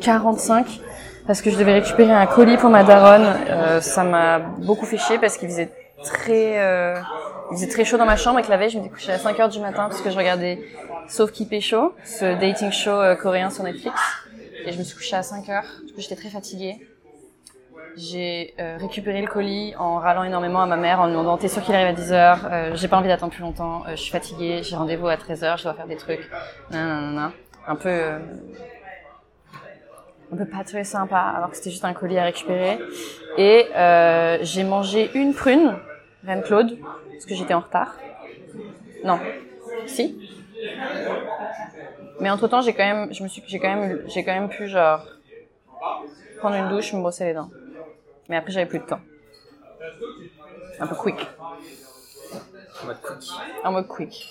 45 parce que je devais récupérer un colis pour ma daronne. Euh, ça m'a beaucoup fait chier parce qu'il faisait très, euh, il faisait très chaud dans ma chambre et que la veille je m'étais couchée à 5 heures du matin parce que je regardais Sauf qui pécho, ce dating show euh, coréen sur Netflix. Et je me suis couchée à 5 heures. Du coup j'étais très fatiguée. J'ai récupéré le colis en râlant énormément à ma mère en lui demandant t'es sûr qu'il arrive à 10 heures? J'ai pas envie d'attendre plus longtemps. je suis fatiguée. J'ai rendez-vous à 13 heures. Je dois faire des trucs. Nanana. Un peu on peut pas trouver sympa alors que c'était juste un colis à récupérer. Et euh, j'ai mangé une prune, Reine Claude, parce que j'étais en retard. Non, si. Mais entre temps, j'ai quand même, je me suis, j'ai quand même, j'ai quand même pu genre prendre une douche, me brosser les dents. Mais après, j'avais plus de temps. Un peu quick. En mode quick. En mode quick.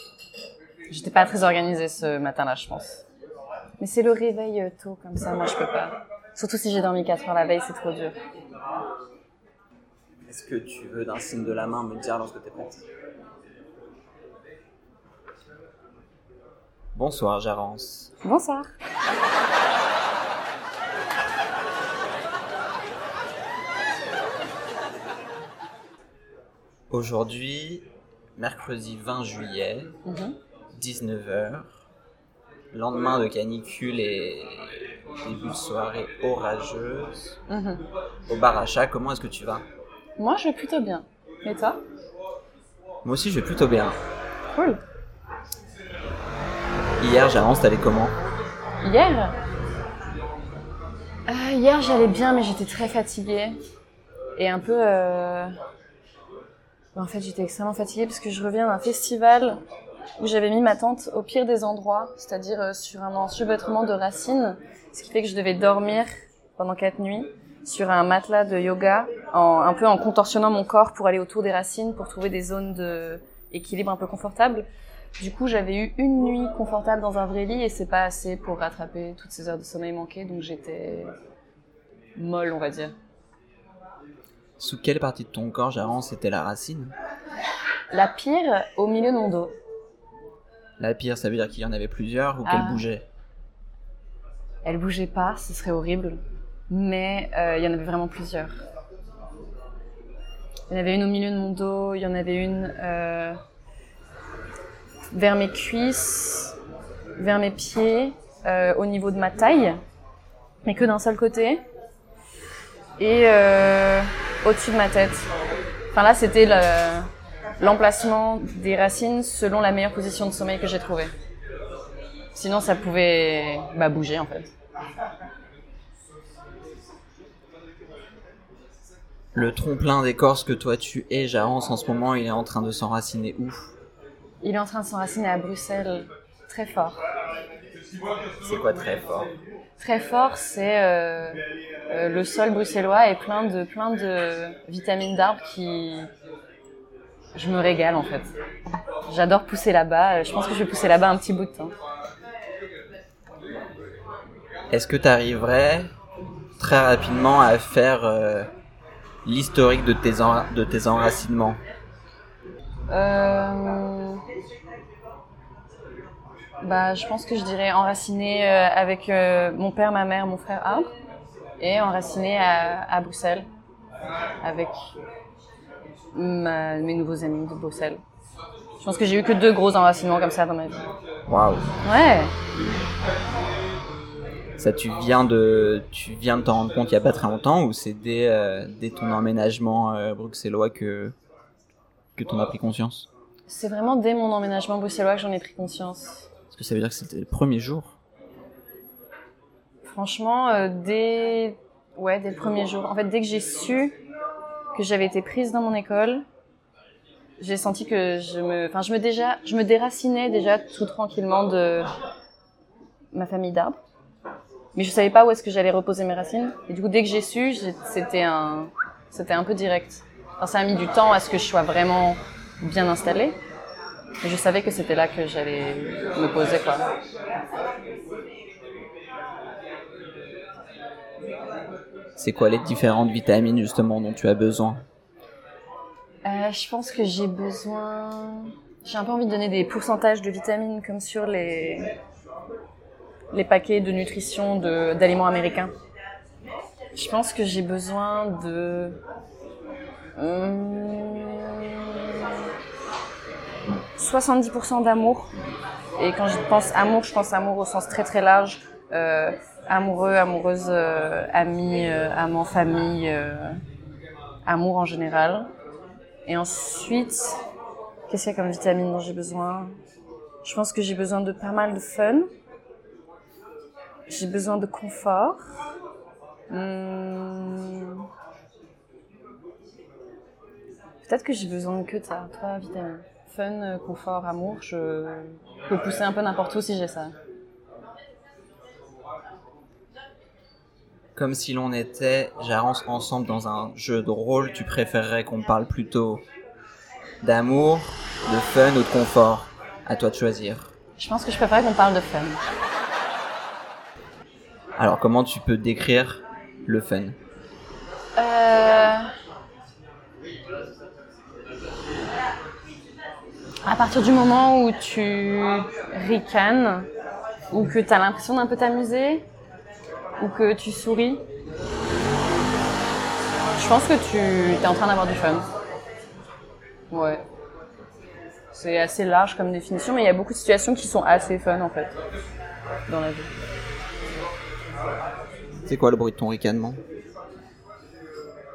J'étais pas très organisée ce matin-là, je pense. Mais c'est le réveil euh, tôt comme ça, moi je peux pas. Surtout si j'ai dormi 4 heures la veille, c'est trop dur. Est-ce que tu veux d'un signe de la main me dire lorsque tu es prête? Bonsoir, Jarence. Bonsoir. Aujourd'hui, mercredi 20 juillet, 19h, mhm lendemain de canicule et début de soirée orageuse, mhm. au bar comment est-ce que tu vas? Moi, je vais plutôt bien. Et toi? Moi aussi, je vais plutôt bien. Cool. Hier, j'avance, t'allais comment? Hier? Euh, Hier, j'allais bien, mais j'étais très fatiguée. Et un peu... Euh, en fait, j'étais extrêmement fatiguée parce que je reviens d'un festival où j'avais mis ma tente au pire des endroits, c'est-à-dire euh, sur un enchevêtrement de racines, ce qui fait que je devais dormir pendant quatre nuits sur un matelas de yoga, en, un peu en contorsionnant mon corps pour aller autour des racines, pour trouver des zones de équilibre un peu confortables. Du coup, j'avais eu une nuit confortable dans un vrai lit et c'est pas assez pour rattraper toutes ces heures de sommeil manquées, donc j'étais molle, on va dire. Sous quelle partie de ton corps, Jaron, c'était la racine? La pire, au milieu de mon dos. La pire, ça veut dire qu'il y en avait plusieurs ou qu'elle ah. bougeait Elle bougeait pas, ce serait horrible. Mais euh, il y en avait vraiment plusieurs. Il y en avait une au milieu de mon dos, il y en avait une euh, vers mes cuisses, vers mes pieds, euh, au niveau de ma taille, mais que d'un seul côté. Et au-dessus de ma tête. Enfin là, c'était le l'emplacement des racines selon la meilleure position de sommeil que j'ai trouvée. Sinon, ça pouvait bah, bouger en fait. Le trompe-plein d'écorce que toi tu es, Jarence, en ce moment, il est en train de s'enraciner où? Il est en train de s'enraciner à Bruxelles, très fort. C'est quoi très fort? Très fort, c'est euh, euh, le sol bruxellois est plein de plein de vitamines d'arbres qui je me régale en fait. J'adore pousser là-bas. Je pense que je vais pousser là-bas un petit bout de temps. Est-ce que tu arriverais très rapidement à faire euh, l'historique de tes, de tes enracinements? Euh... Bah, je pense que je dirais enraciné euh, avec euh, mon père, ma mère, mon frère Arbre, et enraciné à, à Bruxelles avec mes nouveaux amis de Bruxelles. Je pense que j'ai eu que deux gros enracinements comme ça dans ma vie. Waouh. Ouais. Ça, tu viens de, tu viens de t'en rendre compte il y a pas très longtemps ou c'est dès, euh, dès ton emménagement euh, bruxellois que que t'en as pris conscience? C'est vraiment dès mon emménagement bruxellois que j'en ai pris conscience. Est-ce que ça veut dire que c'était le premier jour Franchement, euh, dès ouais, dès le premier jour. En fait, dès que j'ai su que j'avais été prise dans mon école, j'ai senti que je me, enfin, je me déjà, je me déracinais déjà tout tranquillement de ma famille d'arbres. Mais je savais pas où est-ce que j'allais reposer mes racines. Et du coup, dès que j'ai su, c'était un, c'était un peu direct. Enfin, ça a mis du temps à ce que je sois vraiment bien installée. Mais je savais que c'était là que j'allais me poser, quoi. C'est quoi les différentes vitamines justement dont tu as besoin? Euh, Je pense que j'ai besoin. J'ai un peu envie de donner des pourcentages de vitamines comme sur les les paquets de nutrition d'aliments américains. Je pense que j'ai besoin de... hum, 70% d'amour. Et quand je pense amour, je pense amour au sens très très large. Euh, amoureux, amoureuse, euh, ami, euh, amant, famille, euh, amour en général. Et ensuite, qu'est-ce qu'il y a comme vitamine dont j'ai besoin? Je pense que j'ai besoin de pas mal de fun. J'ai besoin de confort. Hum, Peut-être que j'ai besoin que de ça, trois vitamines. Fun, euh, confort, amour, je peux pousser un peu n'importe où si j'ai ça. Comme si l'on était, j'avance ensemble dans un jeu de rôle, tu préférerais qu'on parle plutôt d'amour, de fun ou de confort? À toi de choisir. Je pense que je préfère qu'on parle de fun. Alors comment tu peux décrire le fun? Euh... À partir du moment où tu ricanes, ou que tu as l'impression d'un peu t'amuser, ou que tu souris, je pense que tu es en train d'avoir du fun. Ouais. C'est assez large comme définition, mais il y a beaucoup de situations qui sont assez fun en fait, dans la vie. C'est quoi le bruit de ton ricanement?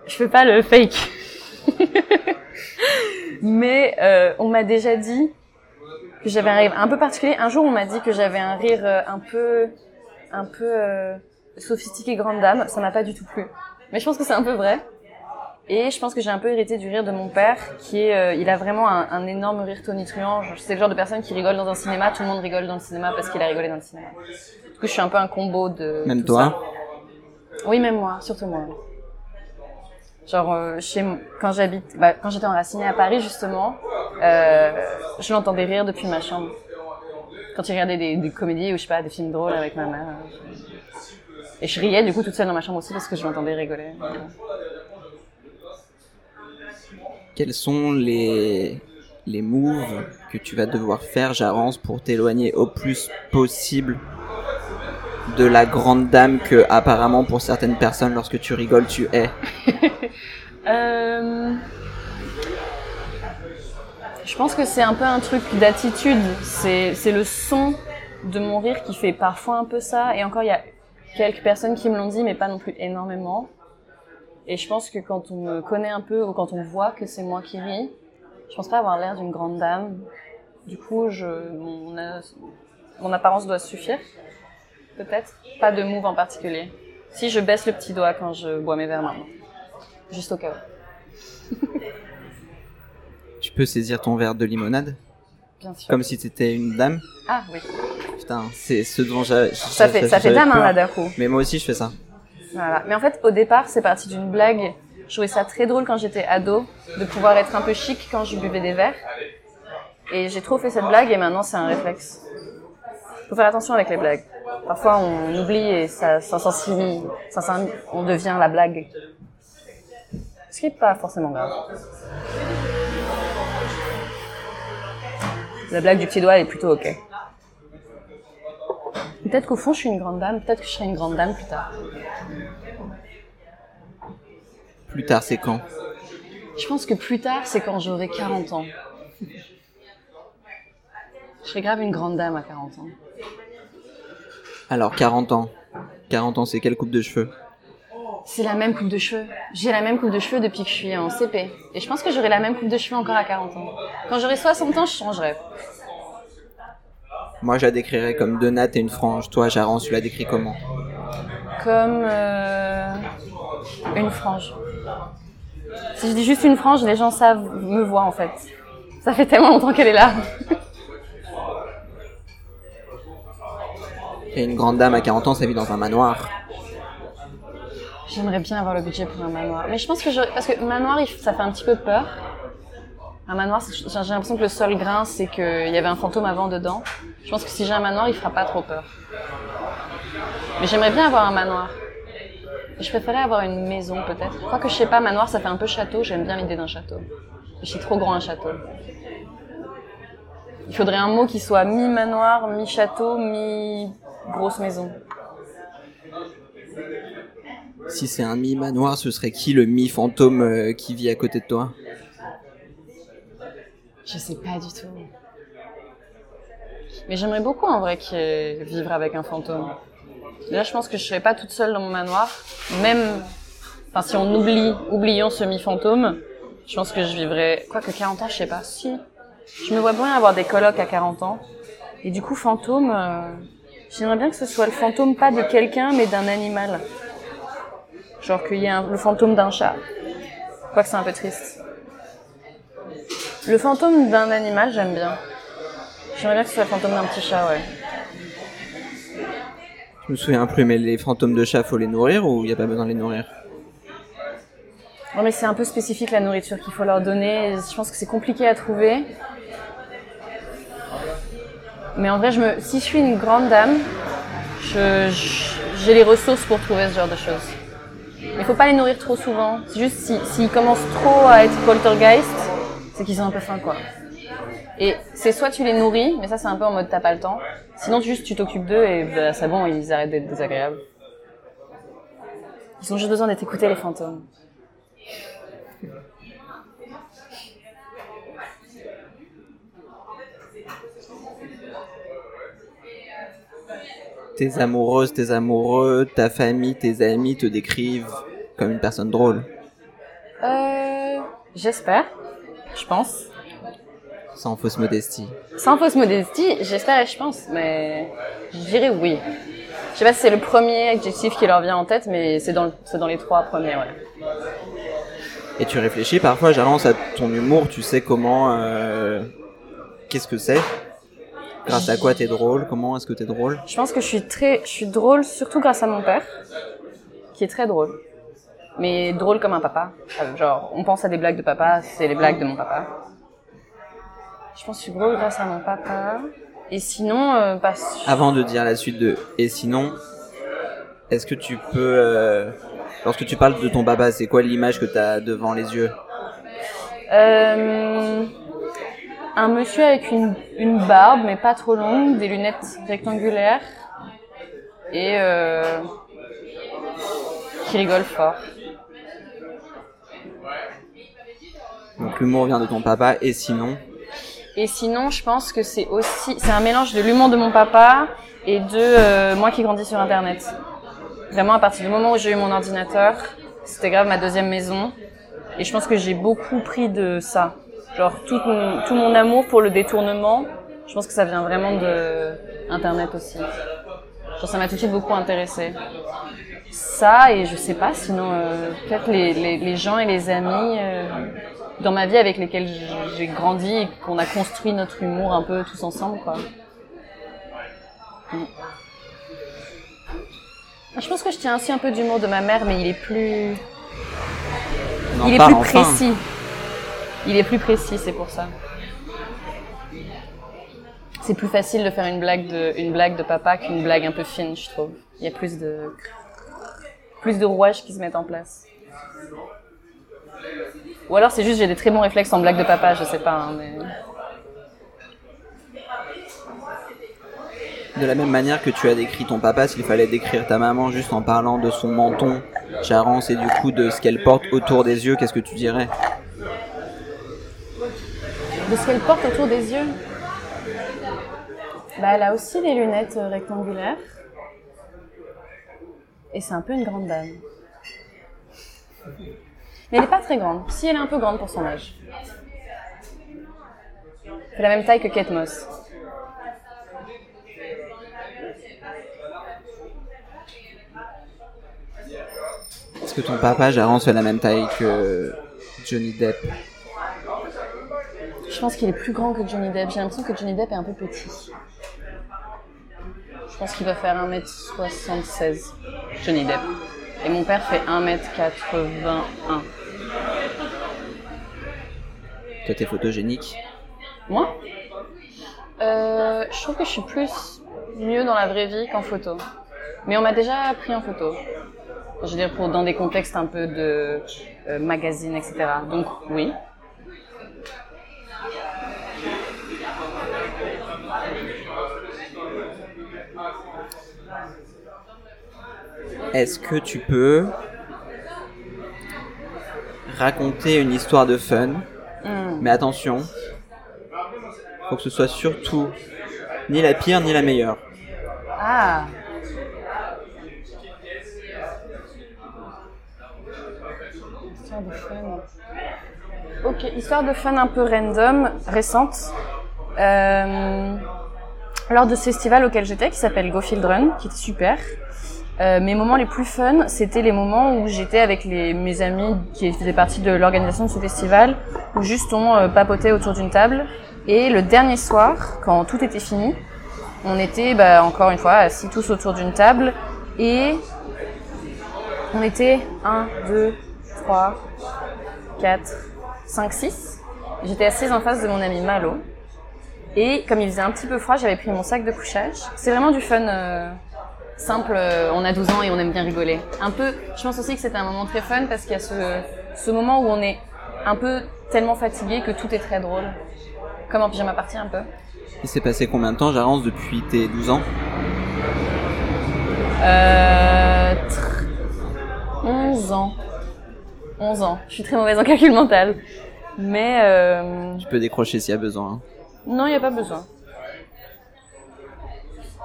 Je fais pas le fake. Mais euh, on m'a déjà dit que j'avais un rire un peu particulier. Un jour, on m'a dit que j'avais un rire euh, un peu, un peu euh, sophistiqué grande dame. Ça m'a pas du tout plu. Mais je pense que c'est un peu vrai. Et je pense que j'ai un peu hérité du rire de mon père, qui est, euh, il a vraiment un, un énorme rire tonitruant. C'est le genre de personne qui rigole dans un cinéma, tout le monde rigole dans le cinéma parce qu'il a rigolé dans le cinéma. Du coup, je suis un peu un combo de. Même tout toi ça. Oui, même moi, surtout moi. Genre euh, chez quand j'habite, bah, quand j'étais enracinée à Paris justement, euh, je l'entendais rire depuis ma chambre. Quand il regardait des, des comédies ou je sais pas des films drôles avec ma mère. je- Et je riais du coup toute seule dans ma chambre aussi parce que je l'entendais rigoler. Quels sont les, les moves que tu vas devoir faire, Jarence, pour t'éloigner au plus possible de la grande dame que, apparemment, pour certaines personnes, lorsque tu rigoles, tu es? Euh, Je pense que c'est un peu un truc d'attitude. C'est c'est le son de mon rire qui fait parfois un peu ça. Et encore, il y a quelques personnes qui me l'ont dit, mais pas non plus énormément. Et je pense que quand on me connaît un peu ou quand on voit que c'est moi qui ris, je pense pas avoir l'air d'une grande dame. Du coup, je, mon, apparence doit suffire. Peut-être. Pas de move en particulier. Si je baisse le petit doigt quand je bois mes verres maintenant. Juste au cas où. Tu peux saisir ton verre de limonade? Bien sûr. Comme si t'étais une dame? Ah oui. Putain, c'est ce dont j'a- Ça fait, ça fait j'avais dame, hein, là, d'un coup. Mais moi aussi, je fais ça. Voilà. Mais en fait, au départ, c'est parti d'une blague. Je trouvais ça très drôle quand j'étais ado, de pouvoir être un peu chic quand je buvais des verres. Et j'ai trop fait cette blague et maintenant c'est un réflexe. Faut faire attention avec les blagues. Parfois on oublie et ça s'insensibilise, ça s'in- on devient la blague. Ce qui est pas forcément grave. La blague du petit doigt elle est plutôt ok. Peut-être qu'au fond je suis une grande dame, peut-être que je serai une grande dame plus tard. Plus tard, c'est quand? Je pense que plus tard, c'est quand j'aurai 40 ans. Je serai grave une grande dame à 40 ans. Alors, 40 ans. 40 ans, c'est quelle coupe de cheveux? C'est la même coupe de cheveux. J'ai la même coupe de cheveux depuis que je suis en CP. Et je pense que j'aurai la même coupe de cheveux encore à 40 ans. Quand j'aurai 60 ans, je changerai. Moi, je la décrirais comme deux nattes et une frange. Toi, Jarence, tu la décris comment Comme euh, une frange. Si je dis juste une frange, les gens savent, me voient en fait. Ça fait tellement longtemps qu'elle est là. Et une grande dame à 40 ans, ça vit dans un manoir. J'aimerais bien avoir le budget pour un manoir. Mais je pense que je... Parce que manoir, ça fait un petit peu peur. Un manoir, c'est- j'ai l'impression que le seul grain, c'est qu'il y avait un fantôme avant dedans. Je pense que si j'ai un manoir, il fera pas trop peur. Mais j'aimerais bien avoir un manoir. Je préférais avoir une maison, peut-être. Je crois que je sais pas, manoir, ça fait un peu château. J'aime bien l'idée d'un château. Suis trop grand un château. Il faudrait un mot qui soit mi-manoir, mi-château, mi- grosse maison. Si c'est un mi-manoir, ce serait qui le mi-fantôme euh, qui vit à côté de toi? Je sais pas du tout. Mais j'aimerais beaucoup en vrai vivre avec un fantôme. Là, je pense que je serais pas toute seule dans mon manoir. Même, enfin, si on oublie, oublions ce mi-fantôme, je pense que je vivrais, quoi que 40 ans, je sais pas. Si. Je me vois bien avoir des colocs à 40 ans. Et du coup, fantôme, euh, j'aimerais bien que ce soit le fantôme pas de quelqu'un, mais d'un animal. Genre qu'il y ait le fantôme d'un chat. Quoique c'est un peu triste. Le fantôme d'un animal, j'aime bien. J'aimerais bien que ce soit le fantôme d'un petit chat, ouais. Je me souviens plus, mais les fantômes de chat, faut les nourrir ou il n'y a pas besoin de les nourrir? Non, mais c'est un peu spécifique la nourriture qu'il faut leur donner. Je pense que c'est compliqué à trouver. Mais en vrai, je me... si je suis une grande dame, j'ai les ressources pour trouver ce genre de choses. Il faut pas les nourrir trop souvent. C'est juste s'ils si, commencent trop à être poltergeist, c'est qu'ils ont un peu faim, quoi. Et c'est soit tu les nourris, mais ça c'est un peu en mode t'as pas le temps. Sinon juste tu t'occupes d'eux et bah, c'est bon, ils arrêtent d'être désagréables. Ils ont juste besoin d'être écoutés les fantômes. tes amoureuses, tes amoureux, ta famille, tes amis te décrivent comme une personne drôle Euh, j'espère. Je pense. Sans fausse modestie. Sans fausse modestie, j'espère je pense, mais je dirais oui. Je sais pas si c'est le premier adjectif qui leur vient en tête, mais c'est dans, dans les trois premiers, ouais. Et tu réfléchis parfois, j'avance à ton humour, tu sais comment... Euh, qu'est-ce que c'est? Grâce à quoi t'es drôle? Comment est-ce que t'es drôle? Je pense que je suis très, je suis drôle surtout grâce à mon père, qui est très drôle, mais drôle comme un papa. Genre, on pense à des blagues de papa, c'est les blagues de mon papa. Je pense que je suis drôle grâce à mon papa. Et sinon, euh, Avant de dire la suite de et sinon, est-ce que tu peux, euh, lorsque tu parles de ton papa, c'est quoi l'image que t'as devant les yeux? Euh un monsieur avec une, une, barbe, mais pas trop longue, des lunettes rectangulaires et euh, qui rigole fort. Donc l'humour vient de ton papa et sinon Et sinon, je pense que c'est aussi c'est un mélange de l'humour de mon papa et de euh, moi qui grandis sur internet. Vraiment à partir du moment où j'ai eu mon ordinateur, c'était grave ma deuxième maison et je pense que j'ai beaucoup pris de ça. Genre tout mon, amour pour le détournement, je pense que ça vient vraiment de Internet aussi. Genre ça m'a tout de suite beaucoup intéressé. Ça et je sais pas, sinon euh, peut-être les, gens et les amis euh, dans ma vie avec lesquels j'ai grandi et qu'on a construit notre humour un peu tous ensemble quoi. Mm. Je pense que je tiens aussi un peu d'humour de ma mère, mais il est plus, il est plus précis. Il est plus précis, c'est pour ça. C'est plus facile de faire une blague de, une blague de papa qu'une blague un peu fine, je trouve. Il y a plus de, plus de rouages qui se mettent en place. Ou alors c'est juste j'ai des très bons réflexes en blague de papa, je sais pas. Hein, mais... De la même manière que tu as décrit ton papa, s'il fallait décrire ta maman juste en parlant de son menton, Charence, et du coup de ce qu'elle porte autour des yeux, qu'est-ce que tu dirais? De ce qu'elle porte autour des yeux? Bah, elle a aussi des lunettes euh, rectangulaires. Et c'est un peu une grande dame. Mais elle n'est pas très grande. Si, elle est un peu grande pour son âge. Elle fait la même taille que Kate Moss. Est-ce que ton papa, Jarence, fait la même taille que Johnny Depp? Je pense qu'il est plus grand que Johnny Depp. J'ai l'impression que Johnny Depp est un peu petit. Je pense qu'il va faire 1m76, Johnny Depp. Et mon père fait 1m81. Toi, t'es photogénique Moi euh, Je trouve que je suis plus mieux dans la vraie vie qu'en photo. Mais on m'a déjà pris en photo. Je veux dire, pour, dans des contextes un peu de euh, magazine, etc. Donc, oui. Est-ce que tu peux raconter une histoire de fun? Hmm. Mais attention, faut que ce soit surtout ni la pire ni la meilleure. Ah. Histoire de fun. Ok, histoire de fun un peu random, récente. Euh, lors de ce festival auquel j'étais, qui s'appelle Go Field Run, qui était super. Euh, mes moments les plus fun, c'était les moments où j'étais avec les, mes amis qui faisaient partie de l'organisation de ce festival, où juste on euh, papotait autour d'une table. Et le dernier soir, quand tout était fini, on était bah, encore une fois assis tous autour d'une table et on était 1, 2, 3, 4, 5, 6. J'étais assise en face de mon ami Malo. Et comme il faisait un petit peu froid, j'avais pris mon sac de couchage. C'est vraiment du fun euh, simple. euh, on a 12 ans et on aime bien rigoler. Un peu, je pense aussi que c'était un moment très fun parce qu'il y a ce, ce moment où on est un peu tellement fatigué que tout est très drôle. Comme en pyjama party un peu. Il s'est passé combien de temps, Jarence, depuis tes 12 ans Euh, tr- 11 ans. 11 ans. Je suis très mauvaise en calcul mental. Mais euh, Tu peux décrocher s'il y a besoin. hein. non, il n'y a pas besoin.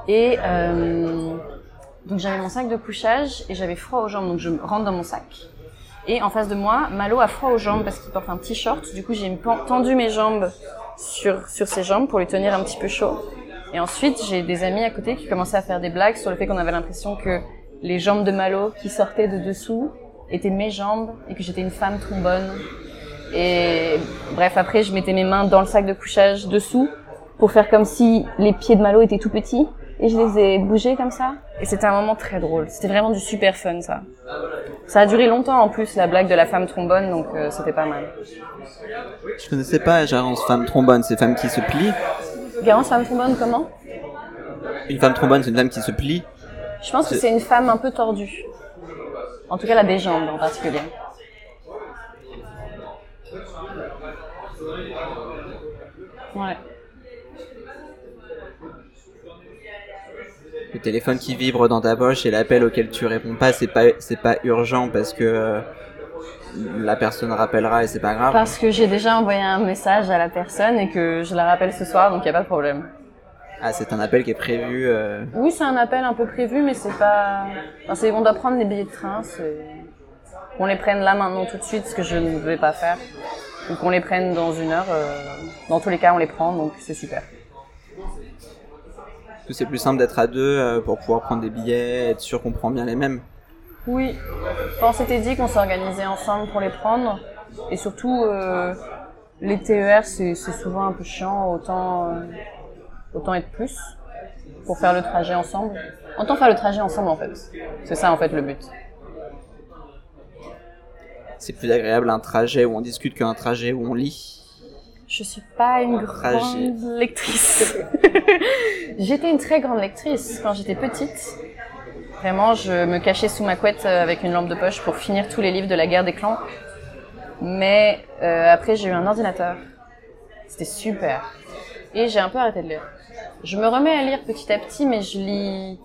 Et euh, donc j'avais mon sac de couchage et j'avais froid aux jambes, donc je rentre dans mon sac. Et en face de moi, Malo a froid aux jambes parce qu'il porte un t-shirt. Du coup, j'ai tendu mes jambes sur, sur ses jambes pour lui tenir un petit peu chaud. Et ensuite, j'ai des amis à côté qui commençaient à faire des blagues sur le fait qu'on avait l'impression que les jambes de Malo qui sortaient de dessous étaient mes jambes et que j'étais une femme trombone. Et bref, après, je mettais mes mains dans le sac de couchage dessous pour faire comme si les pieds de Malo étaient tout petits. Et je les ai bougés comme ça. Et c'était un moment très drôle. C'était vraiment du super fun, ça. Ça a duré longtemps en plus, la blague de la femme trombone, donc euh, c'était pas mal. Je connaissais pas Jarence, femme trombone, c'est femme qui se plie. Garance, femme trombone, comment? Une femme trombone, c'est une femme qui se plie. Je pense que c'est une femme un peu tordue. En tout cas, elle a des jambes en particulier. Ouais. Le téléphone qui vibre dans ta poche et l'appel auquel tu réponds pas, c'est pas c'est pas urgent parce que euh, la personne rappellera et c'est pas grave. Parce que j'ai déjà envoyé un message à la personne et que je la rappelle ce soir, donc il n'y a pas de problème. Ah, c'est un appel qui est prévu. euh, Oui, c'est un appel un peu prévu, mais c'est pas. Enfin, c'est on doit prendre des billets de train, c'est. Qu'on les prenne là maintenant tout de suite, ce que je ne vais pas faire. Ou qu'on les prenne dans une heure. euh, Dans tous les cas, on les prend, donc c'est super. Que c'est plus simple d'être à deux euh, pour pouvoir prendre des billets, être sûr qu'on prend bien les mêmes. Oui. On s'était dit qu'on s'organisait ensemble pour les prendre. Et surtout, euh, les TER, c'est souvent un peu chiant, autant, euh, autant être plus pour faire le trajet ensemble. Autant faire le trajet ensemble, en fait. C'est ça, en fait, le but. C'est plus agréable un trajet où on discute qu'un trajet où on lit. Je suis pas une grande lectrice. j'étais une très grande lectrice quand j'étais petite. Vraiment, je me cachais sous ma couette euh, avec une lampe de poche pour finir tous les livres de la guerre des clans. Mais euh, après, j'ai eu un ordinateur. C'était super. Et j'ai un peu arrêté de lire. Je me remets à lire petit à petit, mais je lis,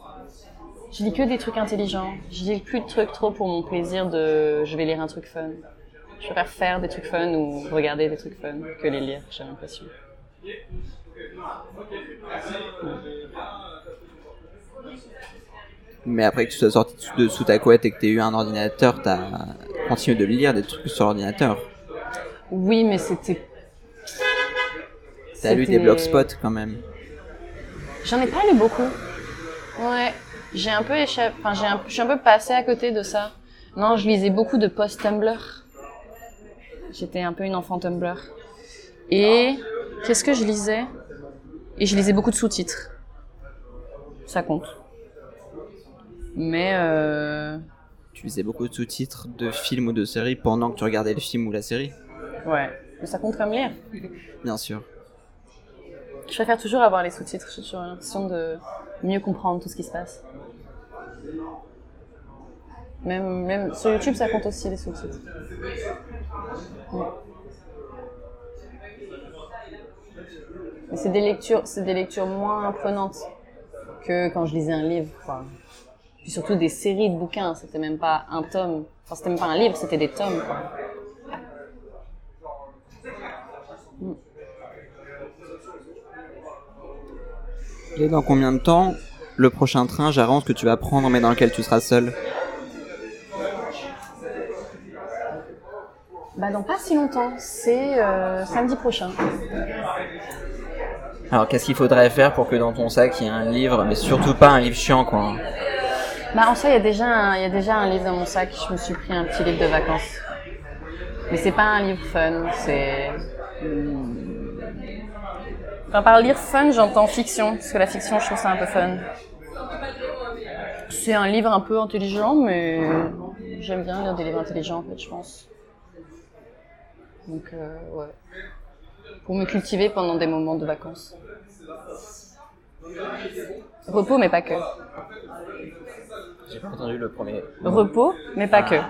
je lis que des trucs intelligents. Je lis plus de trucs trop pour mon plaisir de, je vais lire un truc fun. Je préfère faire des trucs fun ou regarder des trucs fun que les lire, j'ai l'impression. Mais après que tu sois sorti de sous ta couette et que tu aies eu un ordinateur, t'as continué de lire des trucs sur l'ordinateur. Oui, mais c'était. T'as lu des C'était- blogspot quand même. J'en ai pas lu beaucoup. Ouais, j'ai un peu échappé. Enfin, j'ai un... je suis un peu passée à côté de ça. Non, je lisais beaucoup de post Tumblr. J'étais un peu une enfant Tumblr. Et qu'est-ce que je lisais? Et je lisais beaucoup de sous-titres. Ça compte. Mais euh... Tu lisais beaucoup de sous-titres de films ou de séries pendant que tu regardais le film ou la série? Ouais, mais ça compte comme lire. Bien sûr. Je préfère toujours avoir les sous-titres. J'ai toujours l'impression de mieux comprendre tout ce qui se passe. Même, même sur YouTube, ça compte aussi les sous-titres. Ouais. Mais c'est des lectures, c'est des lectures moins prenantes que quand je lisais un livre. quoi. Puis surtout des séries de bouquins, c'était même pas un tome. Enfin, c'était même pas un livre, c'était des tomes, quoi. Et dans combien de temps le prochain train, j'arrange que tu vas prendre, mais dans lequel tu seras seul Bah dans pas si longtemps, c'est euh, samedi prochain. Alors qu'est-ce qu'il faudrait faire pour que dans ton sac il y ait un livre, mais surtout pas un livre chiant quoi Bah en soi il y a déjà un, y a déjà un livre dans mon sac. Je me suis pris un petit livre de vacances, mais c'est pas un livre fun, c'est Enfin, par lire fun, j'entends fiction, parce que la fiction, je trouve ça un peu fun. C'est un livre un peu intelligent, mais j'aime bien lire des livres intelligents, en fait, je pense. Donc, euh, ouais. Pour me cultiver pendant des moments de vacances. Repos, mais pas que. J'ai pas entendu le premier. Repos, mais pas que.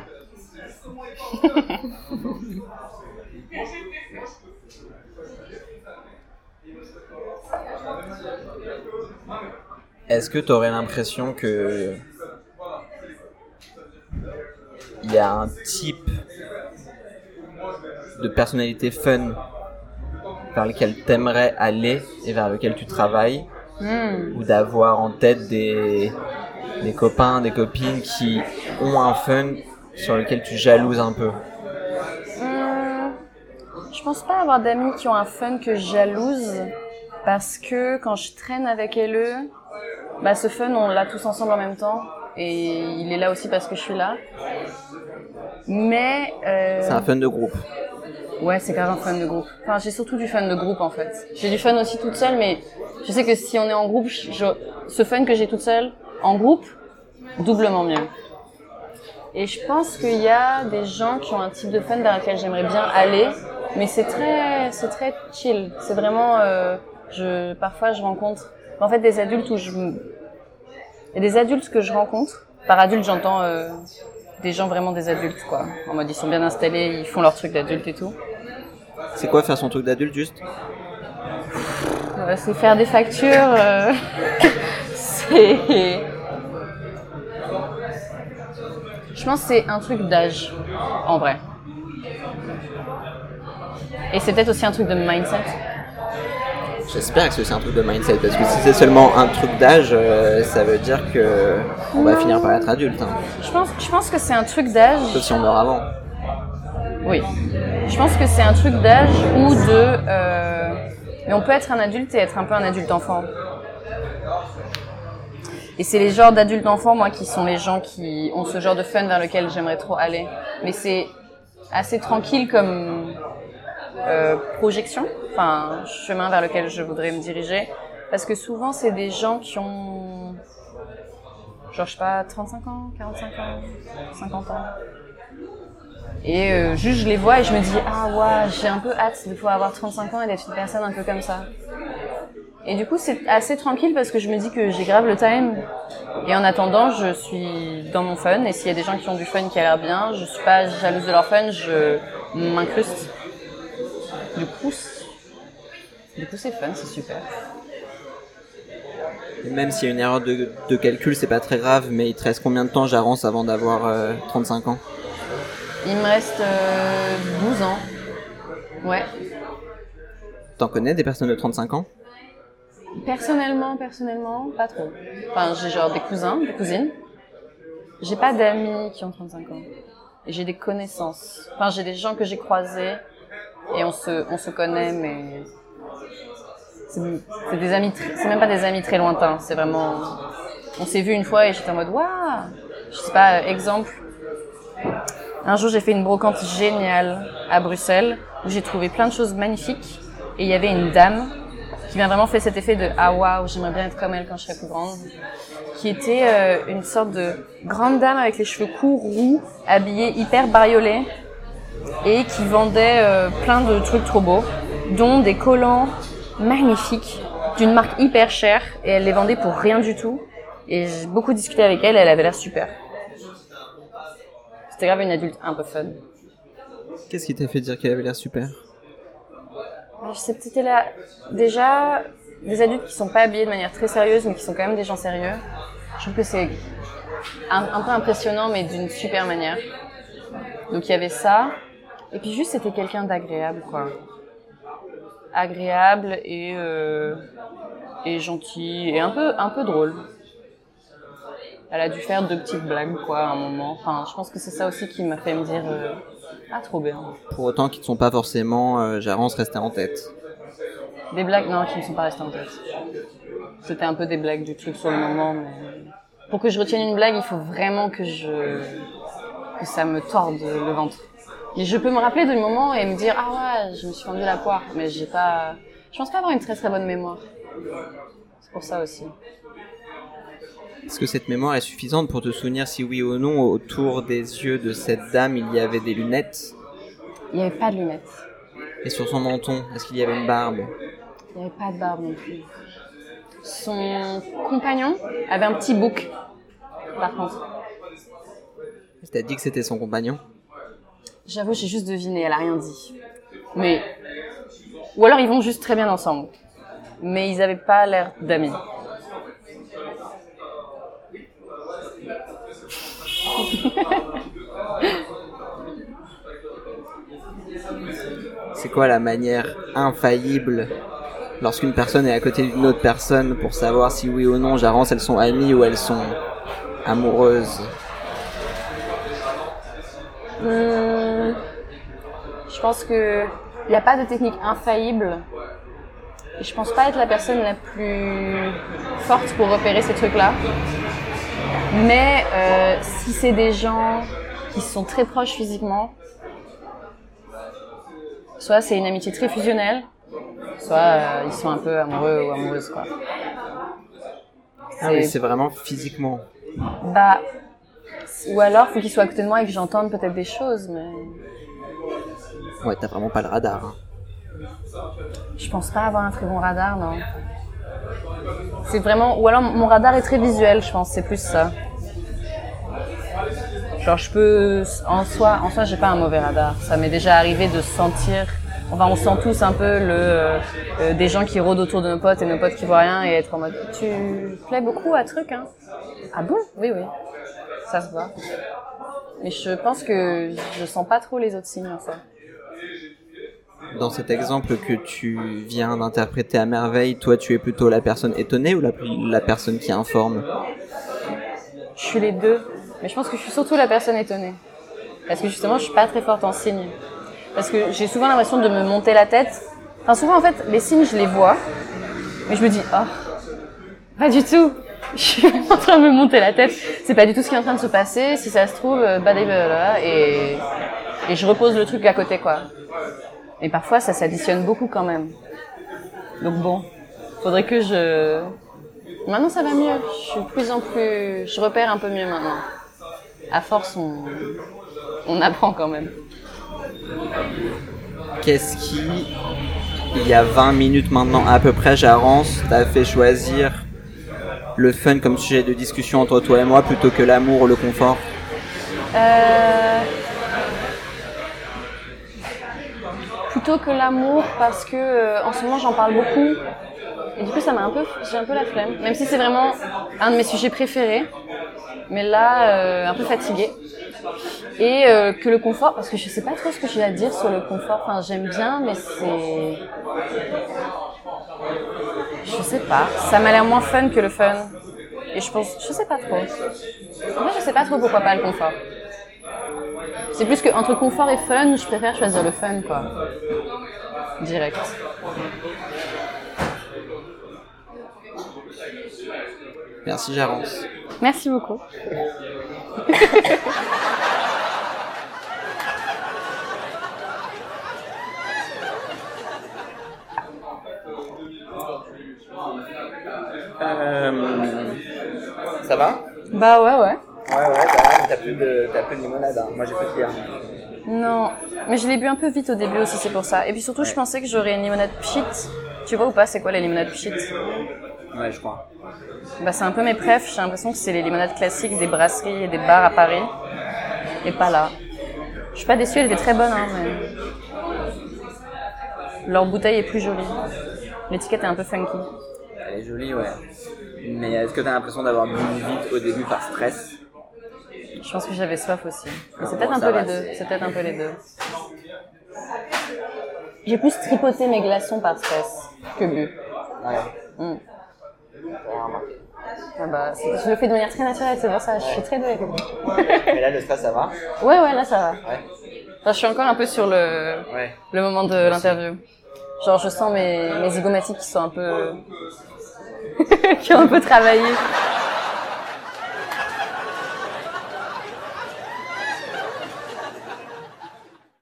Est-ce que tu aurais l'impression que il y a un type de personnalité fun vers lequel t'aimerais aller et vers lequel tu travailles hmm. ou d'avoir en tête des, des copains, des copines qui ont un fun sur lequel tu jalouses un peu hmm. Je pense pas avoir d'amis qui ont un fun que je jalouse parce que quand je traîne avec elle, bah ce fun on l'a tous ensemble en même temps et il est là aussi parce que je suis là. Mais euh... c'est un fun de groupe. Ouais, c'est grave un fun de groupe. Enfin, j'ai surtout du fun de groupe en fait. J'ai du fun aussi toute seule, mais je sais que si on est en groupe, ce fun que j'ai toute seule en groupe, doublement mieux. Et je pense qu'il y a des gens qui ont un type de fun vers lequel j'aimerais bien aller, mais c'est très, c'est très chill. C'est vraiment, euh, je, parfois je rencontre en fait, des adultes où je... Il des adultes que je rencontre. Par adulte, j'entends euh, des gens vraiment des adultes, quoi. En mode, ils sont bien installés, ils font leur truc d'adulte et tout. C'est quoi faire son truc d'adulte, juste? C'est faire des factures. Euh, c'est... Je pense que c'est un truc d'âge, en vrai. Et c'est peut-être aussi un truc de mindset. J'espère que c'est un truc de mindset parce que si c'est seulement un truc d'âge, euh, ça veut dire que on va finir par être adulte. Hein. Je pense, je pense que c'est un truc d'âge. Sauf si on meurt avant. Oui. Je pense que c'est un truc d'âge ou de. Euh... Mais on peut être un adulte et être un peu un adulte enfant. Et c'est les genres d'adultes enfants, moi, qui sont les gens qui ont ce genre de fun vers lequel j'aimerais trop aller. Mais c'est assez tranquille comme euh, projection, enfin chemin vers lequel je voudrais me diriger, parce que souvent c'est des gens qui ont, genre je sais pas, 35 ans, 45 ans, 50 ans. Et euh, juste je les vois et je me dis ah ouais j'ai un peu hâte de pouvoir avoir 35 ans et d'être une personne un peu comme ça. Et du coup c'est assez tranquille parce que je me dis que j'ai grave le time et en attendant je suis dans mon fun et s'il y a des gens qui ont du fun qui a l'air bien, je suis pas jalouse de leur fun, je m'incruste du coup, du coup c'est fun, c'est super. même s'il y a une erreur de, de calcul, c'est pas très grave, mais il te reste combien de temps, j'avance, avant d'avoir 35 euh, ans? Il me reste 12 euh, ans. Ouais. T'en connais des personnes de 35 ans? Personnellement, personnellement, pas trop. Enfin, j'ai genre des cousins, des cousines. J'ai pas d'amis qui ont 35 ans. J'ai des connaissances. Enfin, j'ai des gens que j'ai croisés et on se, on se connaît, mais c'est des amis, c'est même pas des amis très lointains. C'est vraiment, on s'est vu une fois et j'étais en mode waouh. Je sais pas, exemple. Un jour, j'ai fait une brocante géniale à Bruxelles où j'ai trouvé plein de choses magnifiques et il y avait une dame qui m'a vraiment fait cet effet de ah waouh, j'aimerais bien être comme elle quand je serai plus grande qui était euh, une sorte de grande dame avec les cheveux courts roux, habillée hyper bariolée et qui vendait euh, plein de trucs trop beaux, dont des collants magnifiques d'une marque hyper chère et elle les vendait pour rien du tout. Et j'ai beaucoup discuté avec elle, elle avait l'air super. C'était grave une adulte un peu fun. Qu'est-ce qui t'a fait dire qu'elle avait l'air super? Je sais peut-être là. Déjà, des adultes qui sont pas habillés de manière très sérieuse, mais qui sont quand même des gens sérieux. Je trouve que c'est un, un peu impressionnant, mais d'une super manière. Donc il y avait ça. Et puis juste, c'était quelqu'un d'agréable, quoi. Agréable et, euh, et gentil et un peu, un peu drôle. Elle a dû faire deux petites blagues, quoi, à un moment. Enfin, je pense que c'est ça aussi qui m'a fait me dire, euh, ah, trop bien. Pour autant qu'ils ne sont pas forcément, euh, Jarence restait en tête. Des blagues, non, qui ne sont pas restées en tête. C'était un peu des blagues du truc sur le moment, mais pour que je retienne une blague, il faut vraiment que je, que ça me torde le ventre. Mais je peux me rappeler du moment et me dire ah ouais, je me suis fendu la poire, mais j'ai pas, je pense pas avoir une très très bonne mémoire. C'est pour ça aussi. Est-ce que cette mémoire est suffisante pour te souvenir si oui ou non autour des yeux de cette dame il y avait des lunettes? Il n'y avait pas de lunettes. Et sur son menton, est-ce qu'il y avait une barbe? Il n'y avait pas de barbe non plus. Son compagnon avait un petit bouc, par contre. T'as dit que c'était son compagnon? J'avoue, j'ai juste deviné, elle a rien dit. Mais. Ou alors ils vont juste très bien ensemble. Mais ils avaient pas l'air d'amis. C'est quoi la manière infaillible lorsqu'une personne est à côté d'une autre personne pour savoir si oui ou non, Jarence, elles sont amies ou elles sont amoureuses? Hmm, je pense que il n'y a pas de technique infaillible. Et je pense pas être la personne la plus forte pour repérer ces trucs-là. Mais euh, si c'est des gens qui sont très proches physiquement, soit c'est une amitié très fusionnelle, soit euh, ils sont un peu amoureux ou amoureuses quoi. Ah oui, c'est vraiment physiquement. Bah, ou alors faut qu'ils soient à côté de moi et que j'entende peut-être des choses, mais. Ouais, t'as vraiment pas le radar. Hein. Je pense pas avoir un très bon radar, non. C'est vraiment. Ou alors mon radar est très visuel, je pense, c'est plus ça. Genre, je peux. En soi, en soi j'ai pas un mauvais radar. Ça m'est déjà arrivé de sentir. Enfin, on sent tous un peu le euh, euh, des gens qui rôdent autour de nos potes et nos potes qui voient rien et être en mode tu plais beaucoup à truc hein ah bon? Oui oui ça se voit mais je pense que je sens pas trop les autres signes en soi dans cet exemple que tu viens d'interpréter à merveille, toi tu es plutôt la personne étonnée ou la, la personne qui informe? Je suis les deux, mais je pense que je suis surtout la personne étonnée. Parce que justement, je suis pas très forte en signes. Parce que j'ai souvent l'impression de me monter la tête. Enfin, souvent en fait, les signes, je les vois, mais je me dis, oh, pas du tout. Je suis en train de me monter la tête. C'est pas du tout ce qui est en train de se passer. Si ça se trouve, bah, et, et je repose le truc à côté, quoi. Et parfois, ça s'additionne beaucoup quand même. Donc bon, faudrait que je... Maintenant, ça va mieux. Je suis de plus en plus... Je repère un peu mieux maintenant. À force, on, on apprend quand même. Qu'est-ce qui, il y a 20 minutes maintenant à peu près, Jarence, t'a fait choisir le fun comme sujet de discussion entre toi et moi plutôt que l'amour ou le confort? Euh... Plutôt que l'amour parce que euh, en ce moment j'en parle beaucoup. Et du coup ça m'a un peu j'ai un peu la flemme. Même si c'est vraiment un de mes sujets préférés. Mais là euh, un peu fatiguée. Et euh, que le confort parce que je sais pas trop ce que j'ai à dire sur le confort. Enfin j'aime bien mais c'est je sais pas. Ça m'a l'air moins fun que le fun. Et je pense je sais pas trop. Fait je sais pas trop pourquoi pas le confort c'est plus que entre confort et fun, je préfère choisir le fun, quoi. Direct. Merci, Jarence. Merci beaucoup. euh... Ça va? Bah ouais, ouais. Ouais, ouais, bah, t'as plus de, t'as plus de limonade. Hein. Moi, j'ai plus de bière. Non, mais je l'ai bu un peu vite au début aussi, c'est pour ça. Et puis surtout, je pensais que j'aurais une limonade pchit. Tu vois ou pas, c'est quoi les limonades pchit? Ouais, je crois. Bah, c'est un peu mes préfs. J'ai l'impression que c'est les limonades classiques des brasseries et des bars à Paris. Et pas là. Je suis pas déçue, elle était très bonne, hein, mais. Leur bouteille est plus jolie. L'étiquette est un peu funky. Elle est jolie, ouais. Mais est-ce que t'as l'impression d'avoir bu vite au début par stress? Je pense que j'avais soif aussi. C'est Ah, peut-être bon, un peu les deux. c'est- peut-être un peu les deux. J'ai plus tripoté mes glaçons par stress que bu. Ouais. Mm. Remarqué. Ah bah, je le fais de manière très naturelle, c'est pour ça. Je suis très douée. Mais là, le stress, ça va Ouais, ouais, là ça va. Ouais. Enfin, je suis encore un peu sur le, Ouais. le moment de l'interview. Genre, je sens mes, mes zygomatiques qui sont un peu, qui ont un peu travaillé.